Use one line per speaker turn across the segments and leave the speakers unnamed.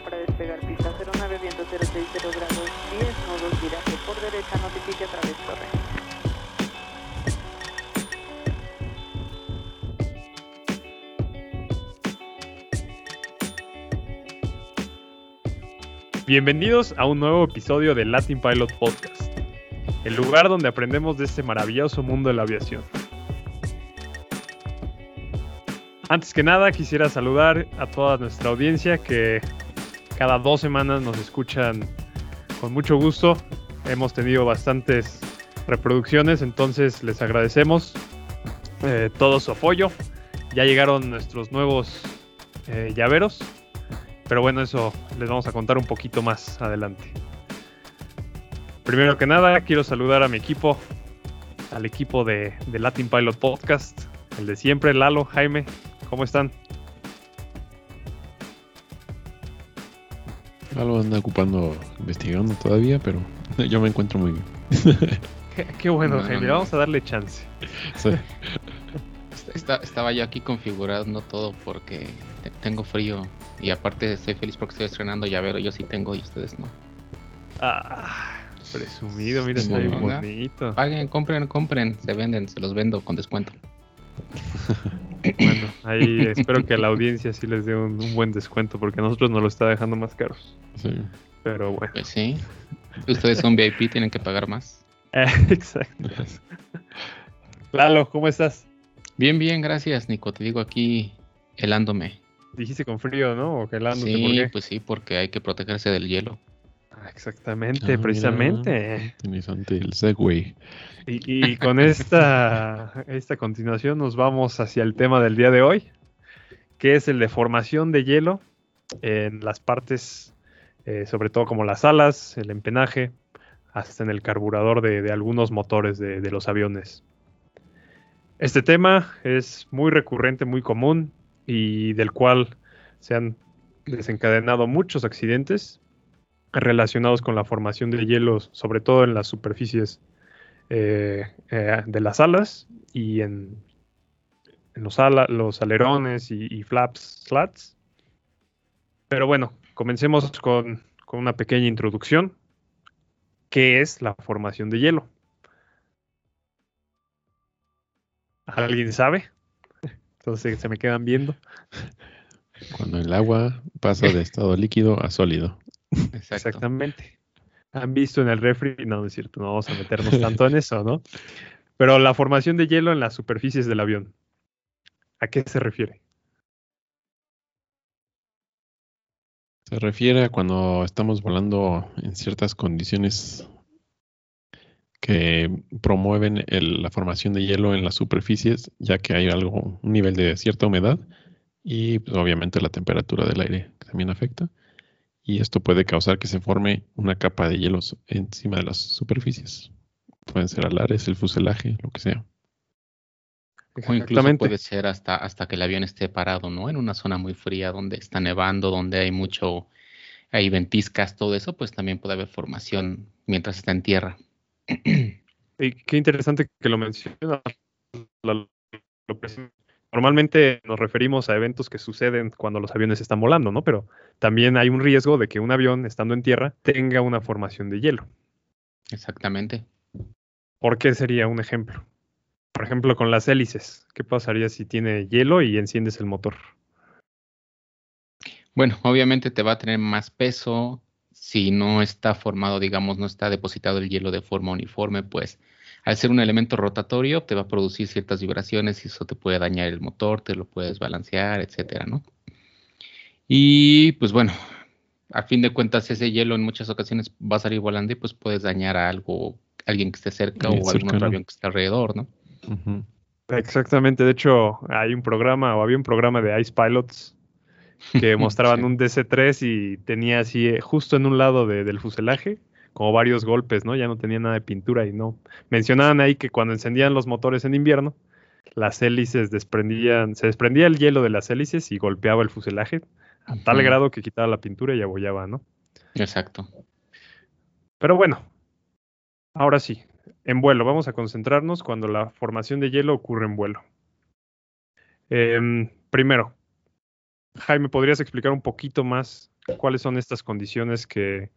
para despegar pista 09 viento 060 grados 10 nodos viraje por derecha notifique a través torre.
Bienvenidos a un nuevo episodio de Latin Pilot Podcast, el lugar donde aprendemos de este maravilloso mundo de la aviación. Antes que nada, quisiera saludar a toda nuestra audiencia que cada dos semanas nos escuchan con mucho gusto. Hemos tenido bastantes reproducciones, entonces les agradecemos eh, todo su apoyo. Ya llegaron nuestros nuevos eh, llaveros, pero bueno, eso les vamos a contar un poquito más adelante. Primero que nada, quiero saludar a mi equipo, al equipo de, de Latin Pilot Podcast, el de siempre, Lalo, Jaime, ¿Cómo están?
Algo anda ocupando, investigando todavía, pero yo me encuentro muy bien.
qué, bueno, no, Jaime. No. Vamos a darle chance. Sí.
Está, estaba yo aquí configurando todo porque tengo frío y aparte estoy feliz porque estoy estrenando llavero. Yo sí tengo y ustedes no.
Ah, presumido, mira, está bien bonito.
Paguen, compren, compren. Se venden, se los vendo con descuento.
Bueno, ahí espero que a la audiencia sí les dé un, un, buen descuento porque a nosotros nos lo está dejando más caros.
Sí.
Pero bueno.
Pues sí. Ustedes son VIP, tienen que pagar más.
Exacto. Lalo, ¿cómo estás?
Bien, bien, gracias, Nico. Te digo aquí helándome.
Dijiste con frío, ¿no? O helándote,
sí,
¿por qué?
pues sí, porque hay que protegerse del hielo.
Exactamente, ah, precisamente.
Interesante el Segway.
Y, y, con esta, esta continuación nos vamos hacia el tema del día de hoy, que es el de formación de hielo en las partes, eh, sobre todo como las alas, el empenaje, hasta en el carburador de, de algunos motores de, de, los aviones. Este tema es muy recurrente, muy común y del cual se han desencadenado muchos accidentes relacionados con la formación de hielos, sobre todo en las superficies eh, eh, de las alas y en, los, ala, los, alerones y, y, flaps, slats. Pero bueno, comencemos con, con, una pequeña introducción. ¿Qué es la formación de hielo? ¿Alguien sabe? Entonces se me quedan viendo.
Cuando el agua pasa de estado líquido a sólido.
Exacto. Exactamente. Han visto en el refri, no, no es cierto, no vamos a meternos tanto en eso, ¿no? Pero la formación de hielo en las superficies del avión, ¿a qué se refiere?
Se refiere a cuando estamos volando en ciertas condiciones que promueven el, la formación de hielo en las superficies, ya que hay algo, un nivel de cierta humedad y pues, obviamente la temperatura del aire también afecta y esto puede causar que se forme una capa de hielos encima de las superficies. Pueden ser alares, el fuselaje, lo que sea.
O incluso puede ser hasta, hasta que el avión esté parado, ¿no? En una zona muy fría donde está nevando, donde hay mucho, hay ventiscas, todo eso, pues también puede haber formación mientras está en tierra.
Y qué interesante que lo mencionas. Normalmente nos referimos a eventos que suceden cuando los aviones están volando, ¿no? Pero también hay un riesgo de que un avión, estando en tierra, tenga una formación de hielo.
Exactamente.
¿Por qué sería un ejemplo? Por ejemplo, con las hélices. ¿Qué pasaría si tiene hielo y enciendes el motor?
Bueno, obviamente te va a tener más peso. Si no está formado, digamos, no está depositado el hielo de forma uniforme, pues al ser un elemento rotatorio, te va a producir ciertas vibraciones y eso te puede dañar el motor, te lo puedes balancear, etcétera, ¿no? Y pues bueno, a fin de cuentas, ese hielo en muchas ocasiones va a salir volando y pues puedes dañar a algo, alguien que esté cerca o algún otro avión que esté alrededor, ¿no?
Uh -huh. Exactamente, de hecho, hay un programa o había un programa de Ice Pilots que mostraban sí. un DC-3 y tenía así, eh, justo en un lado de, del fuselaje, como varios golpes, ¿no? Ya no tenía nada de pintura y no. Mencionaban ahí que cuando encendían los motores en invierno, las hélices desprendían, se desprendía el hielo de las hélices y golpeaba el fuselaje a tal uh -huh. grado que quitaba la pintura y abollaba, ¿no?
Exacto.
Pero bueno, ahora sí, en vuelo, vamos a concentrarnos cuando la formación de hielo ocurre en vuelo. Eh, primero, Jaime, ¿podrías explicar un poquito más ¿Cuáles son estas condiciones que,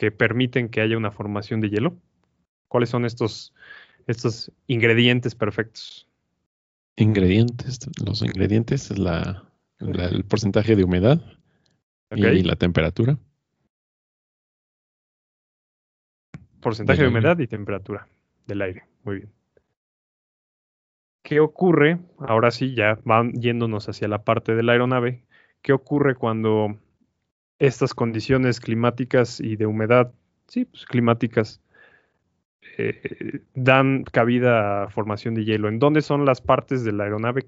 que permiten que haya una formación de hielo? ¿Cuáles son estos, estos ingredientes perfectos?
Ingredientes, los ingredientes es la, la- el porcentaje de humedad y la temperatura.
Porcentaje de
aire.
humedad y temperatura del aire. Muy bien. ¿Qué ocurre? Ahora sí, ya van yéndonos hacia la parte de la aeronave. ¿Qué ocurre cuando estas condiciones climáticas y de humedad, sí, pues climáticas, eh, dan cabida a formación de hielo? ¿En dónde son las partes de la aeronave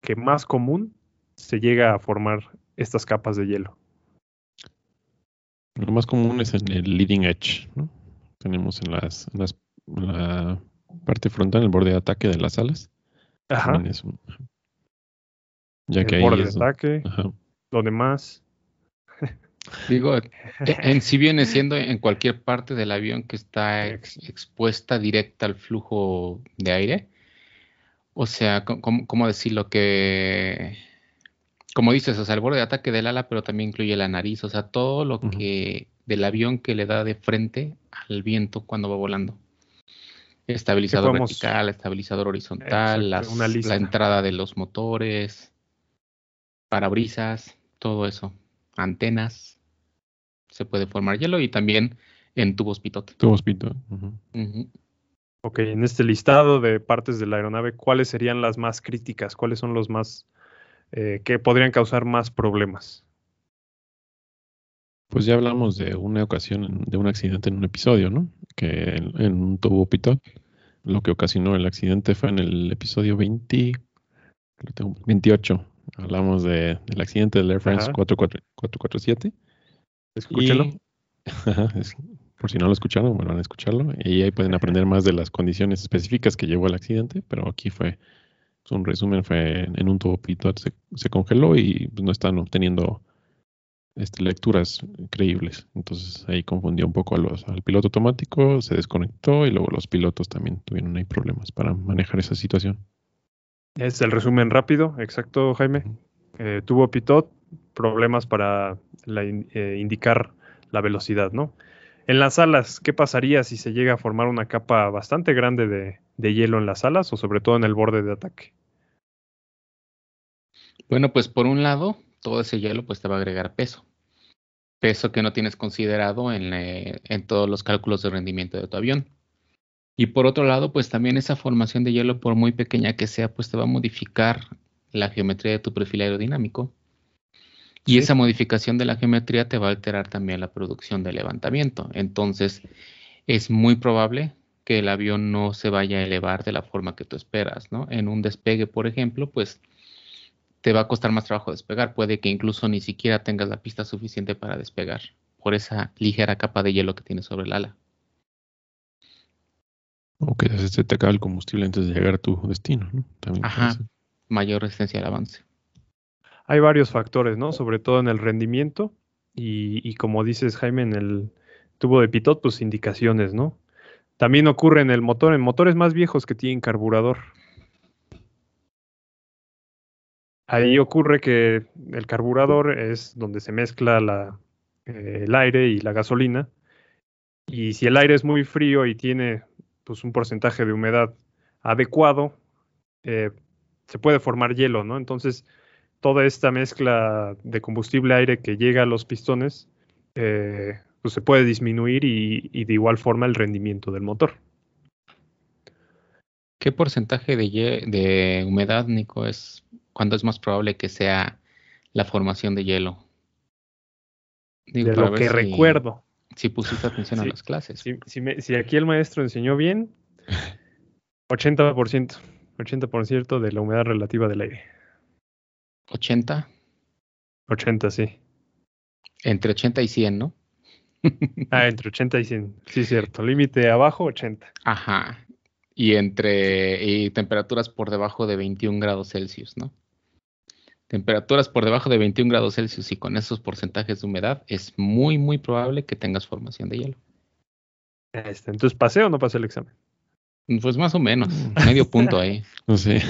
que más común se llega a formar estas capas de hielo?
Lo más común es en el leading edge, ¿no? Tenemos en las, en las- en la parte frontal, el borde de ataque de las alas.
Ajá.
un- ya que
el
ahí
borde de
es
ataque,
ajá.
lo demás.
Digo, e- en sí viene siendo en cualquier parte del avión que está ex- expuesta directa al flujo de aire. O sea, ¿cómo, cómo decirlo? Que, como dices, o sea, el borde de ataque del ala, pero también incluye la nariz, o sea, todo lo que del avión que le da de frente al viento cuando va volando. Estabilizador
podemos-
vertical, estabilizador horizontal,
Exacto,
las- la entrada de los motores, parabrisas, todo eso, antenas, se puede formar hielo y también en tubos pitot.
Tubos pito. ujú.
Ujú.
Ok, en este listado de partes de la aeronave, ¿cuáles serían las más críticas? ¿Cuáles son los más eh, que podrían causar más problemas?
Pues ya hablamos de una ocasión, de un accidente en un episodio, ¿no? Que en, en un tubo pitot, lo que ocasionó el accidente fue en el episodio 20, lo tengo, 28. Hablamos de, del accidente del Air France
Ajá.
44 447.
Escúchelo.
Y- Ajá, es- por si no lo escucharon, bueno, van a escucharlo. Y ahí pueden aprender más de las condiciones específicas que llevó al accidente, pero aquí fue, un resumen fue en, un tubo pitot se, se congeló y pues, no están obteniendo este, lecturas creíbles. Entonces ahí confundió un poco a los, al piloto automático, se desconectó y luego los pilotos también tuvieron ahí problemas para manejar esa situación.
Es el resumen rápido, exacto, Jaime. Eh, tuvo pitot, problemas para eh, indicar la velocidad, ¿no? En las alas, ¿qué pasaría si se llega a formar una capa bastante grande de, de hielo en las alas o sobre todo en el borde de ataque?
Bueno, pues por un lado, todo ese hielo pues te va a agregar peso. Peso que no tienes considerado en, eh, en todos los cálculos de rendimiento de tu avión. Y por otro lado, pues también esa formación de hielo, por muy pequeña que sea, pues te va a modificar la geometría de tu perfil aerodinámico. Y
Sí.
esa modificación de la geometría te va a alterar también la producción de levantamiento. Entonces, es muy probable que el avión no se vaya a elevar de la forma que tú esperas, ¿no? En un despegue, por ejemplo, pues te va a costar más trabajo despegar. Puede que incluso ni siquiera tengas la pista suficiente para despegar por esa ligera capa de hielo que tienes sobre el ala.
O que se te acaba el combustible antes de llegar a tu destino, ¿no? También
Ajá. Mayor resistencia al avance.
Hay varios factores, ¿no? Sobre todo en el rendimiento y, y como dices, Jaime, en el tubo de pitot, pues indicaciones, ¿no? También ocurre en el motor, en motores más viejos que tienen carburador. Ahí ocurre que el carburador es donde se mezcla la, eh, el aire y la gasolina. Y si el aire es muy frío y tiene pues, un porcentaje de humedad adecuado, eh, se puede formar hielo, ¿no? Entonces, toda esta mezcla de combustible-aire que llega a los pistones, eh, pues se puede disminuir y, y de igual forma el rendimiento del motor.
¿Qué porcentaje de, humedad, Nico, es cuando es más probable que sea la formación de hielo? Digo,
de lo que
si-
recuerdo.
Si pusiste atención
Sí,
a las clases.
Si, si me- si aquí el maestro enseñó bien, 80%, 80% de la humedad relativa del aire.
80,
80, sí.
entre 80 y 100, ¿no?
Ah, entre 80 y 100. Sí, cierto. Límite abajo, 80.
Ajá. Y entre y temperaturas por debajo de 21 grados Celsius, ¿no? Temperaturas por debajo de 21 grados Celsius y con esos porcentajes de humedad es muy, muy probable que tengas formación de hielo.
Este, entonces, ¿pasé o no pasé el examen?
Pues más o menos, medio punto ahí.
No sé.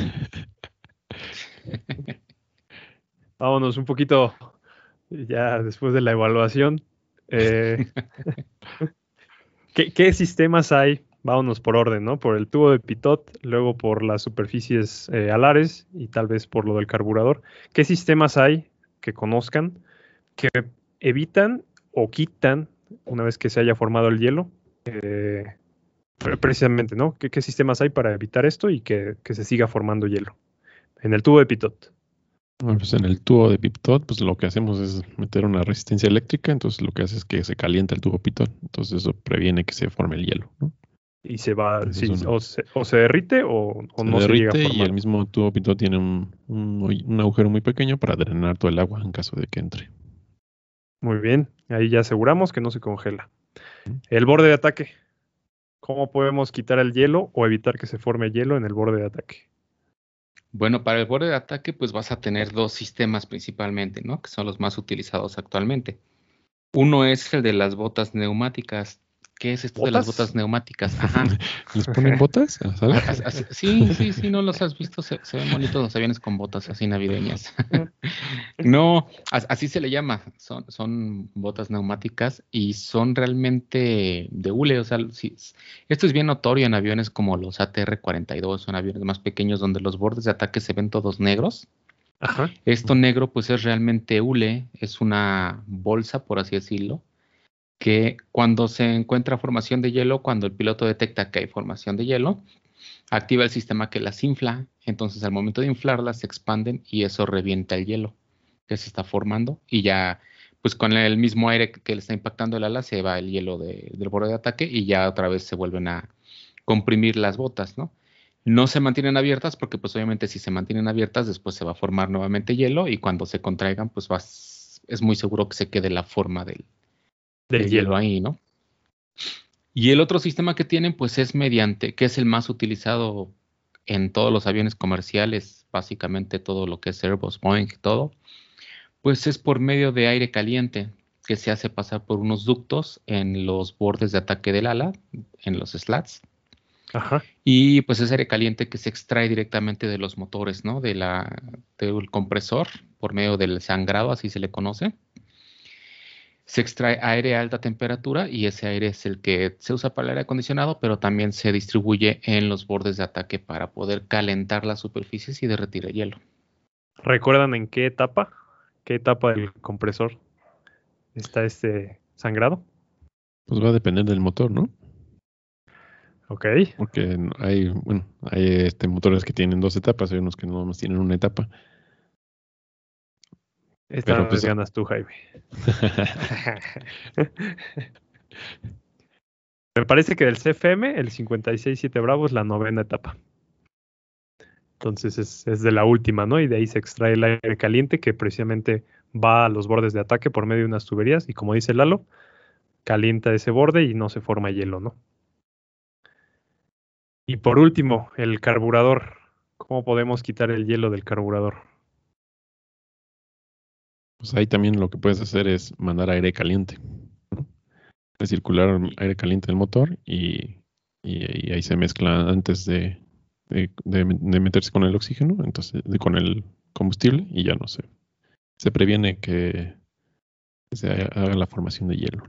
Vámonos un poquito ya después de la evaluación, eh, ¿qué, qué sistemas hay? Vámonos por orden, ¿no? Por el tubo de pitot, luego por las superficies eh, alares y tal vez por lo del carburador. ¿Qué sistemas hay que conozcan que evitan o quitan, una vez que se haya formado el hielo, eh, pre- precisamente, ¿no? ¿Qué, qué sistemas hay para evitar esto y que, que se siga formando hielo? En el tubo de pitot.
Bueno, pues en el tubo de Pitot, pues lo que hacemos es meter una resistencia eléctrica, entonces lo que hace es que se calienta el tubo Pitot, entonces eso previene que se forme el hielo, ¿no?
Y se va, sí, o, se, o se derrite o, o
se
no se llega a
derrite y el mismo tubo Pitot tiene un, un agujero muy pequeño para drenar todo el agua en caso de que entre.
Muy bien, ahí ya aseguramos que no se congela. El borde de ataque. ¿Cómo podemos quitar el hielo o evitar que se forme hielo en el borde de ataque?
Bueno, para el borde de ataque, pues vas a tener dos sistemas principalmente, ¿no? Que son los más utilizados actualmente. Uno es el de las botas neumáticas. ¿Qué es esto de las
¿Botas?
neumáticas? Ajá.
¿Les ponen botas?
Sí, sí, sí, no los has visto. Se, se ven bonitos los aviones con botas así navideñas. No, as- así se le llama. Son, son botas neumáticas y son realmente de hule. O sea, sí, esto es bien notorio en aviones como los ATR-42, son aviones más pequeños donde los bordes de ataque se ven todos negros.
Ajá.
Esto negro pues es realmente hule, es una bolsa, por así decirlo, que cuando se encuentra formación de hielo, cuando el piloto detecta que hay formación de hielo, activa el sistema que las infla. Entonces al momento de inflarlas se expanden y eso revienta el hielo que se está formando y ya pues con el mismo aire que le está impactando el ala se va el hielo de- del borde de ataque y ya otra vez se vuelven a comprimir las botas, ¿no? No se mantienen abiertas porque pues obviamente si se mantienen abiertas después se va a formar nuevamente hielo y cuando se contraigan pues vas, es muy seguro que se quede la forma del,
Del
hielo ahí, ¿no? Y el otro sistema que tienen pues es mediante, que es el más utilizado en todos los aviones comerciales, básicamente todo lo que es Airbus, Boeing, todo, pues es por medio de aire caliente que se hace pasar por unos ductos en los bordes de ataque del ala, en los slats.
Ajá.
Y pues es aire caliente que se extrae directamente de los motores, ¿no? De la, del compresor por medio del sangrado, así se le conoce. Se extrae aire a alta temperatura y ese aire es el que se usa para el aire acondicionado, pero también se distribuye en los bordes de ataque para poder calentar las superficies y derretir el hielo.
¿Recuerdan en qué etapa? ¿Qué etapa del compresor está este sangrado?
Pues va a depender del motor, ¿no?
Ok.
Porque hay, bueno, hay este, motores que tienen dos etapas, hay unos que no más tienen una etapa.
Esta
Pero, pues,
ganas tú, Jaime. Me parece que del CFM, el 56-7 Bravo es la novena etapa. Entonces es, es de la última, ¿no? Y de ahí se extrae el aire caliente que precisamente va a los bordes de ataque por medio de unas tuberías y como dice Lalo, calienta ese borde y no se forma hielo, ¿no? Y por último, el carburador. ¿Cómo podemos quitar el hielo del carburador?
Pues ahí también lo que puedes hacer es mandar aire caliente. ¿no? Circular aire caliente del motor y, ahí se mezcla antes de, meterse con el oxígeno, entonces con el combustible y ya no sé. Se previene que se haga la formación de hielo.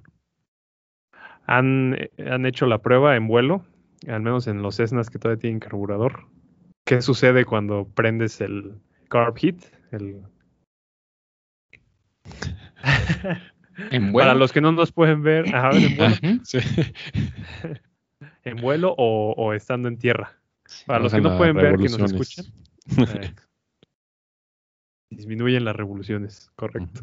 han, han hecho la prueba en vuelo, al menos en los Cessnas que todavía tienen carburador. ¿Qué sucede cuando prendes el carb heat?
En
Para
vuelo.
los que no nos pueden ver, ajá, en vuelo,
Ujú.
Sí.
en vuelo o, o estando en tierra. Para los que no pueden ver, que nos escuchan, eh, disminuyen las revoluciones, correcto.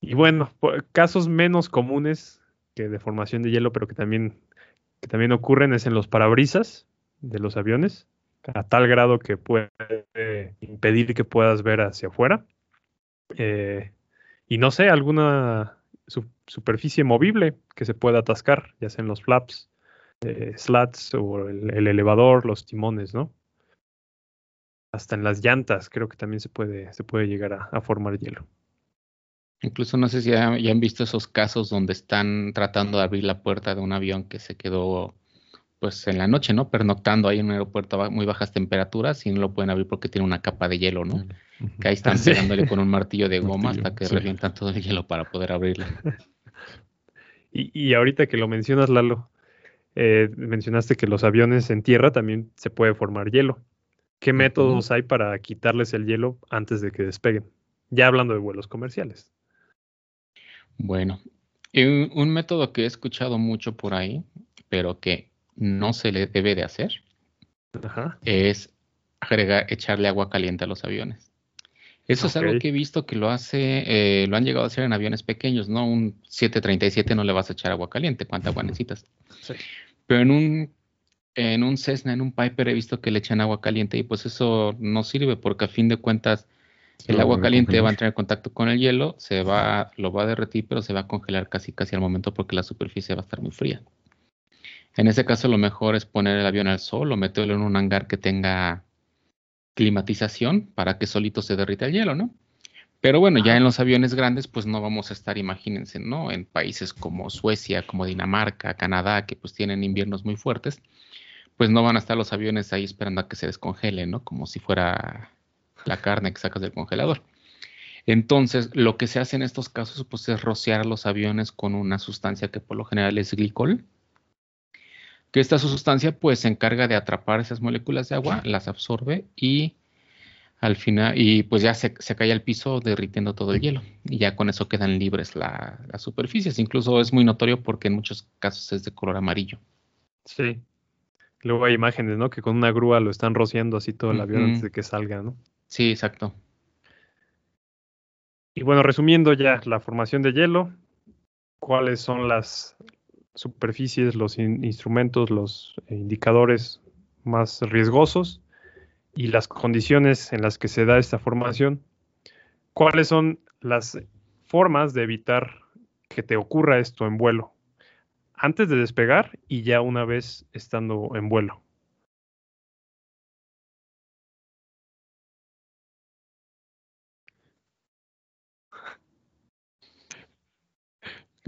Y bueno, po- casos menos comunes que de formación de hielo, pero que también, que también ocurren es en los parabrisas de los aviones, a tal grado que puede impedir que puedas ver hacia afuera. Eh, y no sé, alguna su- superficie movible que se pueda atascar, ya sea en los flaps, eh, slats o el, el elevador, los timones, ¿no? Hasta en las llantas creo que también se puede, se puede llegar a- formar hielo.
Incluso no sé si ya han visto esos casos donde están tratando de abrir la puerta de un avión que se quedó pues en la noche, ¿no? Pernoctando ahí en un aeropuerto a muy bajas temperaturas y no lo pueden abrir porque tiene una capa de hielo, ¿no? Que ahí están
Sí.
pegándole con un martillo de goma
Martillo,
hasta que
sí.
revientan todo el hielo para poder abrirla.
Y, y ahorita que lo mencionas, Lalo, eh, mencionaste que los aviones en tierra también se puede formar hielo. ¿Qué métodos hay para quitarles el hielo antes de que despeguen? Ya hablando de vuelos comerciales.
Bueno, un, un método que he escuchado mucho por ahí, pero que no se le debe de hacer,
Ajá.
es agregar, echarle agua caliente a los aviones. Eso es algo que he visto que lo hace, eh, lo han llegado a hacer en aviones pequeños, ¿no? Un 737 no le vas a echar agua caliente, ¿cuánta agua necesitas?
Sí.
Pero en un, en un Cessna, en un Piper he visto que le echan agua caliente y pues eso no sirve porque a fin de cuentas el agua caliente va a entrar en contacto con el hielo, se va, lo va a derretir, pero se va a congelar casi casi al momento porque la superficie va a estar muy fría. En ese caso, lo mejor es poner el avión al sol o meterlo en un hangar que tenga climatización para que solito se derrita el hielo, ¿no? Pero bueno, ya en los aviones grandes, pues no vamos a estar, imagínense, ¿no? En países como Suecia, como Dinamarca, Canadá, que pues tienen inviernos muy fuertes, pues no van a estar los aviones ahí esperando a que se descongelen, ¿no? Como si fuera la carne que sacas del congelador. Entonces, lo que se hace en estos casos, pues es rociar los aviones con una sustancia que por lo general es glicol, que esta sustancia pues se encarga de atrapar esas moléculas de agua, las absorbe y al final, y pues ya se, se cae al piso derritiendo todo el hielo. Y ya con eso quedan libres la- las superficies. Incluso es muy notorio porque en muchos casos es de color amarillo.
Sí. Luego hay imágenes, ¿no? Que con una grúa lo están rociando así todo el avión antes de que salga, ¿no?
Sí, exacto.
Y bueno, resumiendo ya la formación de hielo, ¿cuáles son las superficies, los in- instrumentos, los eh, indicadores más riesgosos y las condiciones en las que se da esta formación? ¿Cuáles son las formas de evitar que te ocurra esto en vuelo? Antes de despegar y ya una vez estando en vuelo.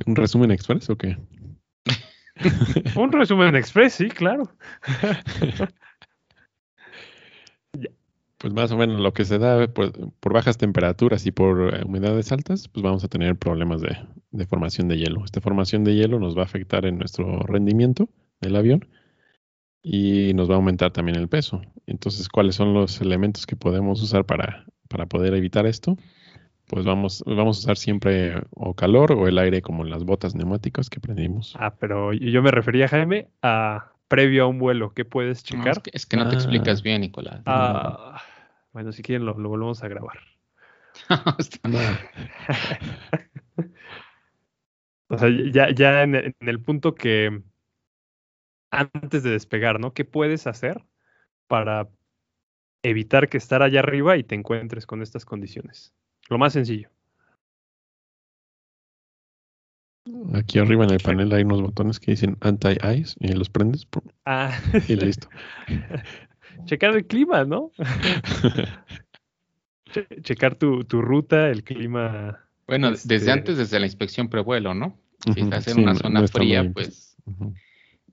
¿Un resumen express o qué?
Un resumen express, sí, claro.
Pues más o menos lo que se da pues, por bajas temperaturas y por eh, humedades altas, pues vamos a tener problemas de, de formación de hielo. Esta formación de hielo nos va a afectar en nuestro rendimiento del avión y nos va a aumentar también el peso. Entonces, ¿cuáles son los elementos que podemos usar para, para poder evitar esto? Pues vamos, vamos a usar siempre o calor o el aire como en las botas neumáticas que prendimos.
Ah, pero yo me refería, Jaime, a previo a un vuelo. ¿Qué puedes
No,
checar?
es, que, es que no te
Ah.
explicas bien, Nicolás.
Ah, bueno, si quieren lo, lo volvemos a grabar. O sea, ya, ya en, el- en el punto que antes de despegar, ¿no? ¿Qué puedes hacer para evitar que estar allá arriba y te encuentres con estas condiciones? Lo más sencillo.
Aquí arriba en el panel hay unos botones que dicen anti-ice y los prendes ¡pum!
Ah,
y listo.
checar el clima, ¿no? Che- checar tu, tu ruta, el clima.
Bueno,
Este-
desde antes, desde la inspección prevuelo, ¿no? Si estás en
sí,
una zona
no
fría, pues
Ujú.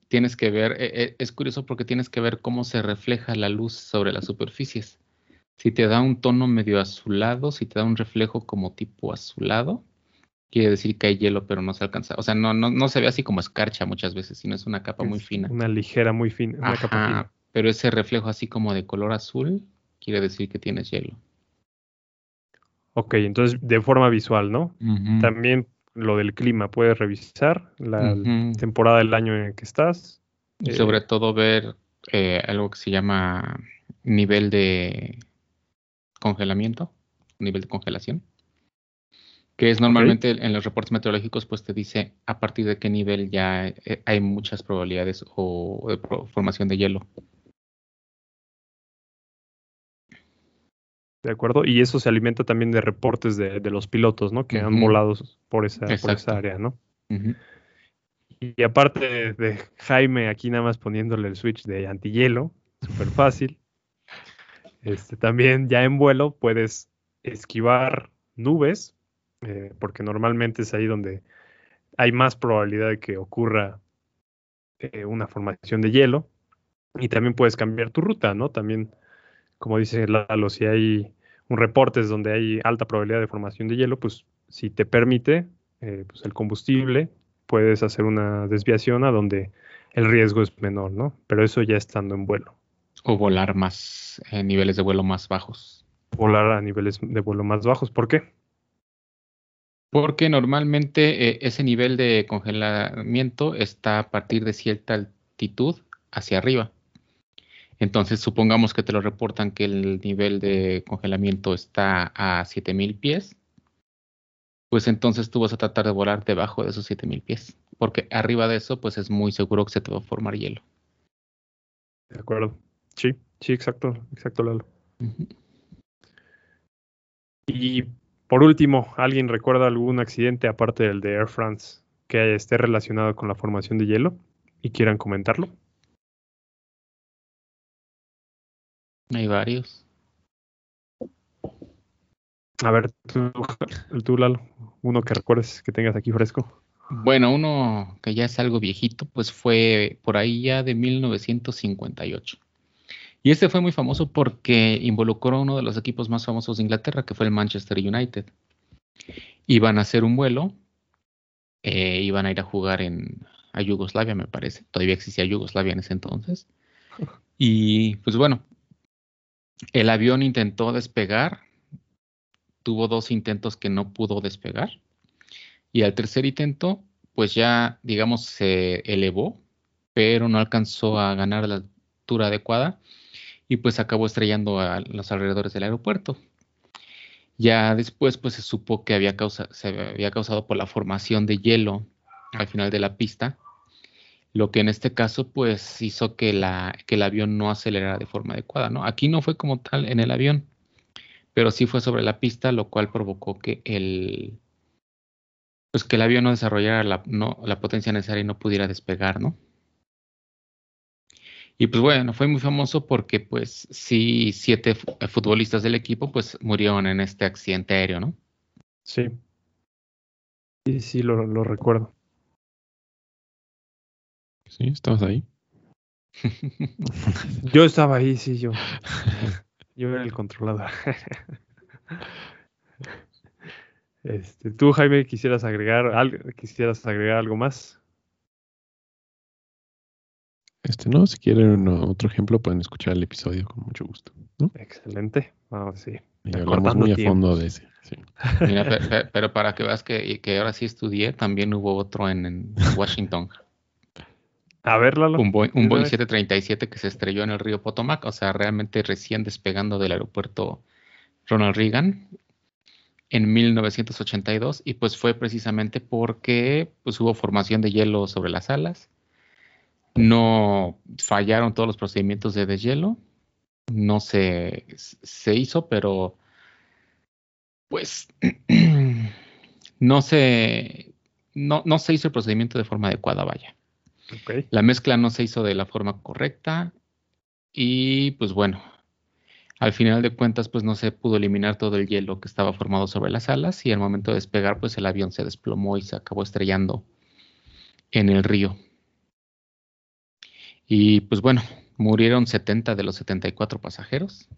tienes que ver, eh, eh, es curioso porque tienes que ver cómo se refleja la luz sobre las superficies. Si te da un tono medio azulado, si te da un reflejo como tipo azulado, quiere decir que hay hielo, pero no se alcanza. O sea, no, no, no se ve así como escarcha muchas veces, sino es una capa muy fina.
Una ligera, muy fina. Una capa
Ajá,
fina.
pero ese reflejo así como de color azul quiere decir que tienes hielo.
Ok, entonces de forma visual, ¿no? También lo del clima, puedes revisar la temporada del año en que estás.
Y
Eh,
sobre todo ver eh, algo que se llama nivel de congelamiento, nivel de congelación, que es normalmente en los reportes meteorológicos, pues te dice a partir de qué nivel ya eh, hay muchas probabilidades o de formación de hielo.
De acuerdo. Y eso se alimenta también de reportes de, de los pilotos, ¿no? Que han volado por esa, por esa área, ¿no? Y aparte de, de Jaime aquí nada más poniéndole el switch de antihielo, súper fácil. Este, también ya en vuelo puedes esquivar nubes, eh, porque normalmente es ahí donde hay más probabilidad de que ocurra eh, una formación de hielo y también puedes cambiar tu ruta, ¿no? También, como dice Lalo, si hay un reporte donde hay alta probabilidad de formación de hielo, pues si te permite eh, pues el combustible, puedes hacer una desviación a donde el riesgo es menor, ¿no? Pero eso ya estando en vuelo.
O volar más, en niveles de vuelo más bajos.
Volar a niveles de vuelo más bajos. ¿Por qué?
Porque normalmente eh, ese nivel de congelamiento está a partir de cierta altitud hacia arriba. Entonces, supongamos que te lo reportan que el nivel de congelamiento está a 7000 pies. Pues entonces tú vas a tratar de volar debajo de esos 7000 pies. Porque arriba de eso, pues es muy seguro que se te va a formar hielo.
De acuerdo. Sí, sí, exacto, exacto, Lalo. Y por último, ¿alguien recuerda algún accidente aparte del de Air France que esté relacionado con la formación de hielo y quieran comentarlo?
Hay varios.
A ver, tú, tú, Lalo, uno que recuerdes que tengas aquí fresco.
Bueno, uno que ya es algo viejito, pues fue por ahí ya de 1958. Y este fue muy famoso porque involucró a uno de los equipos más famosos de Inglaterra, que fue el Manchester United. Iban a hacer un vuelo, eh, iban a ir a jugar en, a Yugoslavia, me parece. Todavía existía Yugoslavia en ese entonces. Y pues bueno, el avión intentó despegar, tuvo dos intentos que no pudo despegar. Y al tercer intento, pues ya, digamos, se elevó, pero no alcanzó a ganar la altura adecuada y pues acabó estrellando a los alrededores del aeropuerto. Ya después pues se supo que había se había causado por la formación de hielo al final de la pista, lo que en este caso pues hizo que, el avión no acelerara de forma adecuada, ¿no? Aquí no fue como tal en el avión, pero sí fue sobre la pista, lo cual provocó que el, pues que el avión no desarrollara la, la potencia necesaria y no pudiera despegar, ¿no? Y pues bueno, fue muy famoso porque pues sí, siete eh, futbolistas del equipo pues murieron en este accidente aéreo, ¿no?
Sí. Sí, sí, lo, lo recuerdo.
Sí, estabas ahí.
yo estaba ahí, sí, yo. Yo era el controlador. Este, tú, Jaime, quisieras agregar algo, quisieras agregar algo más.
Este, no, si quieren otro ejemplo, pueden escuchar el episodio con mucho gusto.
Excelente. Vamos, sí.
Y hablamos muy a fondo de ese.
pero, para que veas que, que, ahora sí estudié, también hubo otro en, Washington.
A ver, Lalo.
Un Boeing, un Boeing 737 que se estrelló en el río Potomac, o sea, realmente recién despegando del aeropuerto Ronald Reagan en 1982 y pues fue precisamente porque pues hubo formación de hielo sobre las alas no fallaron todos los procedimientos de deshielo. No se, se hizo, pero pues no se, no, no, se hizo el procedimiento de forma adecuada, vaya. La mezcla no se hizo de la forma correcta y pues bueno, al final de cuentas pues no se pudo eliminar todo el hielo que estaba formado sobre las alas y al momento de despegar pues el avión se desplomó y se acabó estrellando en el río. Y pues bueno, murieron 70 de los 74 pasajeros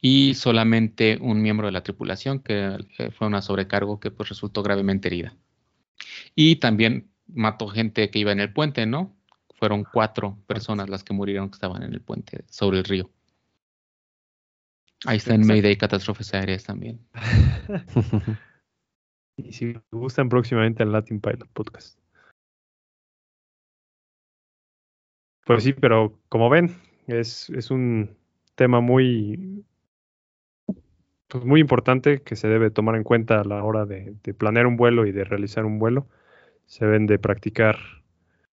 y solamente un miembro de la tripulación, que fue una sobrecargo que pues resultó gravemente herida. Y también mató gente que iba en el puente, ¿no? Fueron cuatro personas las que murieron que estaban en el puente sobre el río. Ahí está en Mayday Catástrofes Aéreas también.
y si gustan próximamente al Latin Pilot Podcast. Pues sí, pero como ven, es, es un tema muy, pues muy importante que se debe tomar en cuenta a la hora de, planear un vuelo y de realizar un vuelo. Se deben de practicar,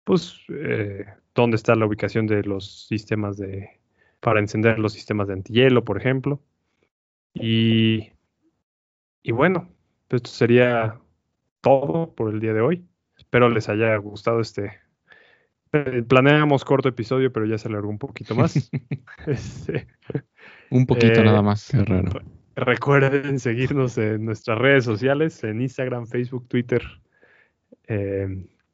pues, eh, dónde está la ubicación de los sistemas de, para encender los sistemas de antihielo, por ejemplo. Y, y bueno, esto sería todo por el día de hoy. Espero les haya gustado este, planeamos corto episodio, pero ya se alargó un poquito más.
Este, un poquito nada eh, más.
Recuerden seguirnos en nuestras redes sociales, en Instagram, Facebook, Twitter,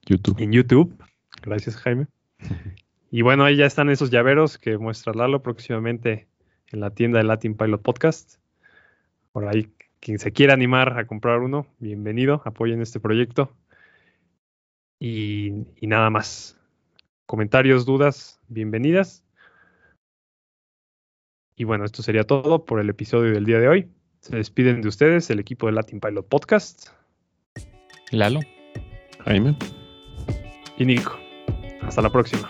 YouTube.
en YouTube. Gracias, Jaime. Y bueno, ahí ya están esos llaveros que muestra Lalo próximamente en la tienda de Latin Pilot Podcast. Por ahí, quien se quiera animar a comprar uno, bienvenido, apoyen este proyecto. Y, y nada más. Comentarios, dudas, bienvenidas. Y bueno, esto sería todo por el episodio del día de hoy. Se despiden de ustedes el equipo de Latin Pilot Podcast
Lalo.
Jaime.
y Nico. Hasta la próxima.